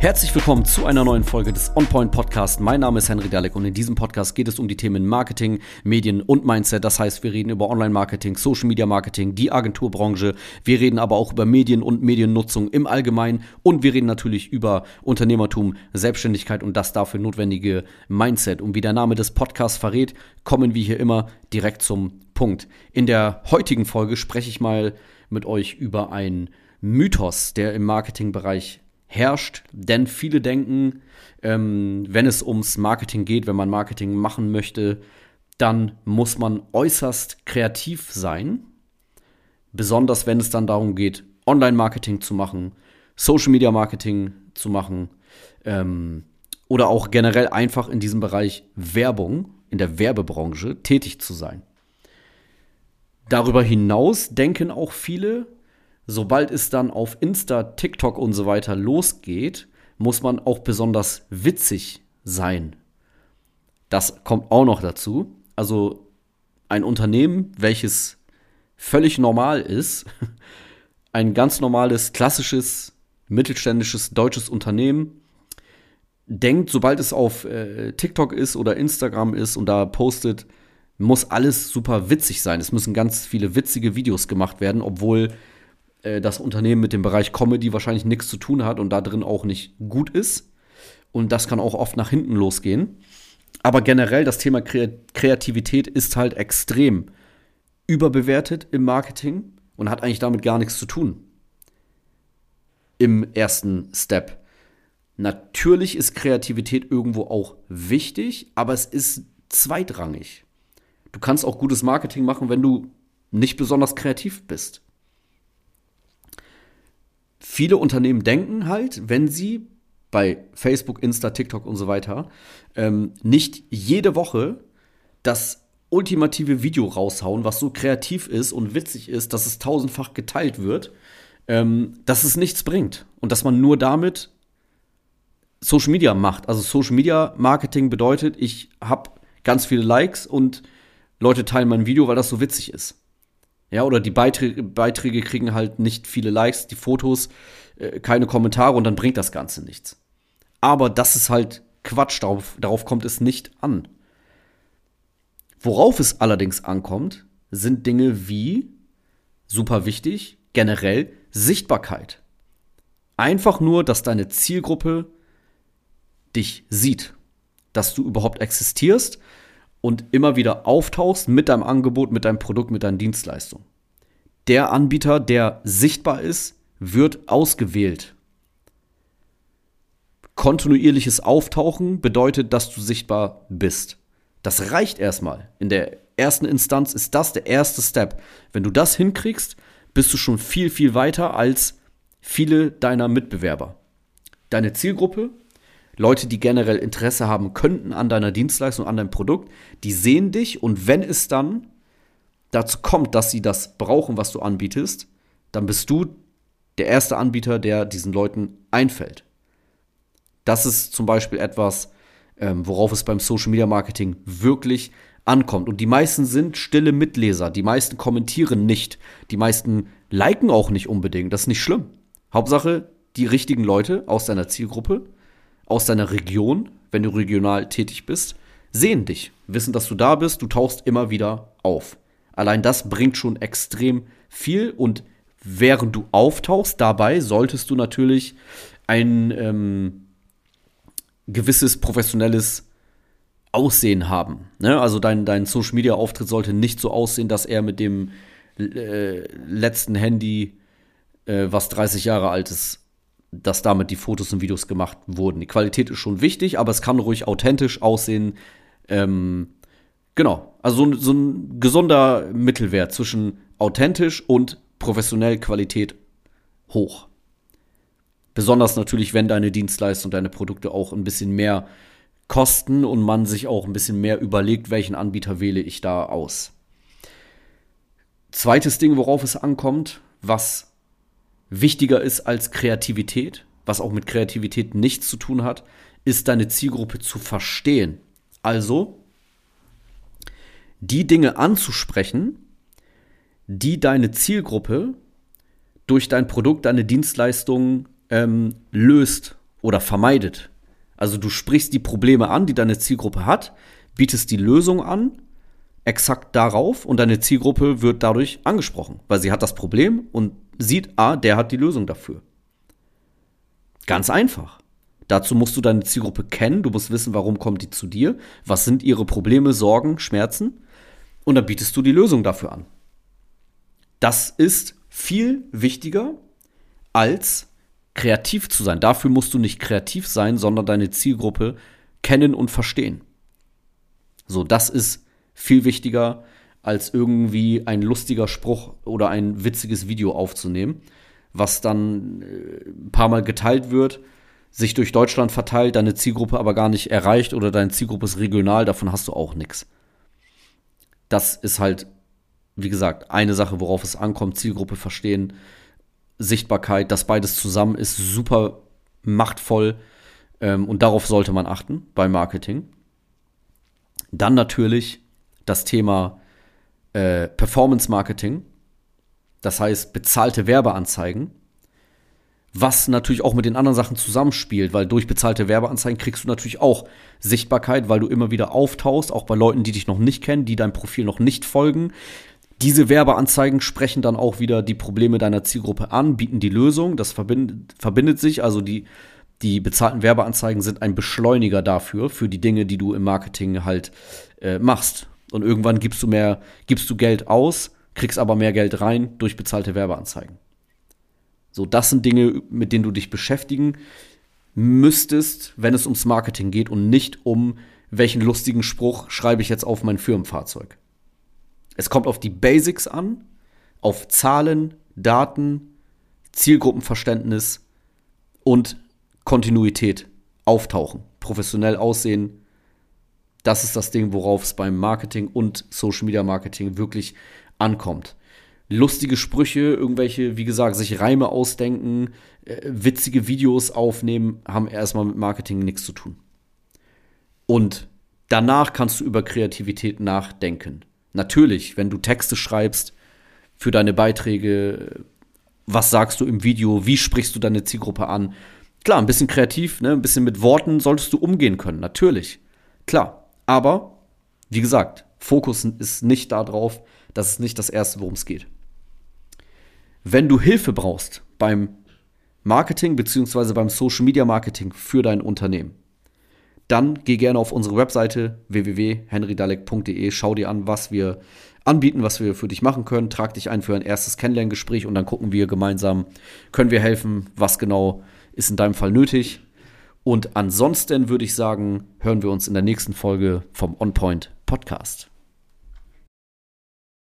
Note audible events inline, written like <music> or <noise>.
Herzlich willkommen zu einer neuen Folge des OnPoint Podcast. Mein Name ist Henry Dalek und in diesem Podcast geht es um die Themen Marketing, Medien und Mindset. Das heißt, wir reden über Online-Marketing, Social-Media-Marketing, die Agenturbranche. Wir reden aber auch über Medien und Mediennutzung im Allgemeinen und wir reden natürlich über Unternehmertum, Selbstständigkeit und das dafür notwendige Mindset. Und wie der Name des Podcasts verrät, kommen wir hier immer direkt zum Punkt. In der heutigen Folge spreche ich mal mit euch über einen Mythos, der im Marketingbereich herrscht, denn viele denken, ähm, wenn es ums Marketing geht, wenn man Marketing machen möchte, dann muss man äußerst kreativ sein, besonders wenn es dann darum geht, Online-Marketing zu machen, Social-Media-Marketing zu machen ähm, oder auch generell einfach in diesem Bereich Werbung, in der Werbebranche tätig zu sein. Darüber hinaus denken auch viele, sobald es dann auf Insta, TikTok und so weiter losgeht, muss man auch besonders witzig sein. Das kommt auch noch dazu. Also ein Unternehmen, welches völlig normal ist, <laughs> ein ganz normales, klassisches, mittelständisches deutsches Unternehmen, denkt, sobald es auf äh, TikTok ist oder Instagram ist und da postet, muss alles super witzig sein. Es müssen ganz viele witzige Videos gemacht werden, obwohl äh, das Unternehmen mit dem Bereich Comedy wahrscheinlich nichts zu tun hat und da drin auch nicht gut ist. Und das kann auch oft nach hinten losgehen. Aber generell das Thema Kreativität ist halt extrem überbewertet im Marketing und hat eigentlich damit gar nichts zu tun. Im ersten Step. Natürlich ist Kreativität irgendwo auch wichtig, aber es ist zweitrangig. Du kannst auch gutes Marketing machen, wenn du nicht besonders kreativ bist viele Unternehmen denken halt, wenn sie bei Facebook, Insta, TikTok und so weiter ähm, nicht jede Woche das ultimative Video raushauen, was so kreativ ist und witzig ist, dass es tausendfach geteilt wird, ähm, dass es nichts bringt und dass man nur damit Social Media macht. Also Social Media Marketing bedeutet, ich habe ganz viele Likes und Leute teilen mein Video, weil das so witzig ist. Ja, oder die Beiträge, Beiträge kriegen halt nicht viele Likes, die Fotos äh, keine Kommentare und dann bringt das Ganze nichts. Aber das ist halt Quatsch, darauf, darauf kommt es nicht an. Worauf es allerdings ankommt, sind Dinge wie, super wichtig, generell Sichtbarkeit. Einfach nur, dass deine Zielgruppe dich sieht, dass du überhaupt existierst und immer wieder auftauchst mit deinem Angebot, mit deinem Produkt, mit deinen Dienstleistungen. Der Anbieter, der sichtbar ist, wird ausgewählt. Kontinuierliches Auftauchen bedeutet, dass du sichtbar bist. Das reicht erstmal. In der ersten Instanz ist das der erste Step. Wenn du das hinkriegst, bist du schon viel, viel weiter als viele deiner Mitbewerber. Deine Zielgruppe Leute, die generell Interesse haben könnten an deiner Dienstleistung, an deinem Produkt, die sehen dich und wenn es dann dazu kommt, dass sie das brauchen, was du anbietest, dann bist du der erste Anbieter, der diesen Leuten einfällt. Das ist zum Beispiel etwas, ähm, worauf es beim Social Media Marketing wirklich ankommt. Und die meisten sind stille Mitleser. Die meisten kommentieren nicht. Die meisten liken auch nicht unbedingt. Das ist nicht schlimm. Hauptsache, die richtigen Leute aus deiner Zielgruppe aus deiner Region, wenn du regional tätig bist, sehen dich, wissen, dass du da bist, du tauchst immer wieder auf. Allein das bringt schon extrem viel und während du auftauchst, dabei solltest du natürlich ein ähm, gewisses professionelles Aussehen haben. Ne? Also dein, dein Social Media Auftritt sollte nicht so aussehen, dass er mit dem äh, letzten Handy, äh, was 30 Jahre alt ist, dass damit die Fotos und Videos gemacht wurden. Die Qualität ist schon wichtig, aber es kann ruhig authentisch aussehen. Ähm, genau, also so, so ein gesunder Mittelwert zwischen authentisch und professionell Qualität hoch. Besonders natürlich, wenn deine Dienstleistung, deine Produkte auch ein bisschen mehr kosten und man sich auch ein bisschen mehr überlegt, welchen Anbieter wähle ich da aus. Zweites Ding, worauf es ankommt, was wichtiger ist als Kreativität, was auch mit Kreativität nichts zu tun hat, ist deine Zielgruppe zu verstehen. Also die Dinge anzusprechen, die deine Zielgruppe durch dein Produkt, deine Dienstleistung ähm, löst oder vermeidet. Also du sprichst die Probleme an, die deine Zielgruppe hat, bietest die Lösung an, exakt darauf und deine Zielgruppe wird dadurch angesprochen, weil sie hat das Problem und sieht, ah, der hat die Lösung dafür. Ganz einfach. Dazu musst du deine Zielgruppe kennen, du musst wissen, warum kommt die zu dir, was sind ihre Probleme, Sorgen, Schmerzen und dann bietest du die Lösung dafür an. Das ist viel wichtiger als kreativ zu sein. Dafür musst du nicht kreativ sein, sondern deine Zielgruppe kennen und verstehen. So, das ist viel wichtiger als irgendwie ein lustiger Spruch oder ein witziges Video aufzunehmen, was dann äh, ein paar Mal geteilt wird sich durch Deutschland verteilt, deine Zielgruppe aber gar nicht erreicht oder deine Zielgruppe ist regional, davon hast du auch nichts. Das ist halt, wie gesagt, eine Sache, worauf es ankommt, Zielgruppe verstehen, Sichtbarkeit, das beides zusammen ist super machtvoll ähm, und darauf sollte man achten beim Marketing. Dann natürlich das Thema äh, Performance Marketing, das heißt bezahlte Werbeanzeigen was natürlich auch mit den anderen Sachen zusammenspielt, weil durch bezahlte Werbeanzeigen kriegst du natürlich auch Sichtbarkeit, weil du immer wieder auftauchst, auch bei Leuten, die dich noch nicht kennen, die dein Profil noch nicht folgen. Diese Werbeanzeigen sprechen dann auch wieder die Probleme deiner Zielgruppe an, bieten die Lösung, das verbindet, verbindet sich, also die, die bezahlten Werbeanzeigen sind ein Beschleuniger dafür, für die Dinge, die du im Marketing halt äh, machst. Und irgendwann gibst du mehr, gibst du Geld aus, kriegst aber mehr Geld rein durch bezahlte Werbeanzeigen. So, das sind Dinge, mit denen du dich beschäftigen müsstest, wenn es ums Marketing geht und nicht um welchen lustigen Spruch schreibe ich jetzt auf mein Firmenfahrzeug. Es kommt auf die Basics an, auf Zahlen, Daten, Zielgruppenverständnis und Kontinuität, auftauchen, professionell aussehen. Das ist das Ding, worauf es beim Marketing und Social Media Marketing wirklich ankommt lustige Sprüche, irgendwelche, wie gesagt, sich Reime ausdenken, äh, witzige Videos aufnehmen, haben erstmal mit Marketing nichts zu tun. Und danach kannst du über Kreativität nachdenken. Natürlich, wenn du Texte schreibst für deine Beiträge, was sagst du im Video, wie sprichst du deine Zielgruppe an? Klar, ein bisschen kreativ, ne? ein bisschen mit Worten solltest du umgehen können, natürlich. Klar. Aber, wie gesagt, Fokus ist nicht darauf, das ist nicht das Erste, worum es geht. Wenn du Hilfe brauchst beim Marketing bzw. beim Social Media Marketing für dein Unternehmen, dann geh gerne auf unsere Webseite www.henrydalek.de, schau dir an, was wir anbieten, was wir für dich machen können, trag dich ein für ein erstes Kennenlerngespräch und dann gucken wir gemeinsam, können wir helfen, was genau ist in deinem Fall nötig. Und ansonsten würde ich sagen, hören wir uns in der nächsten Folge vom OnPoint Podcast.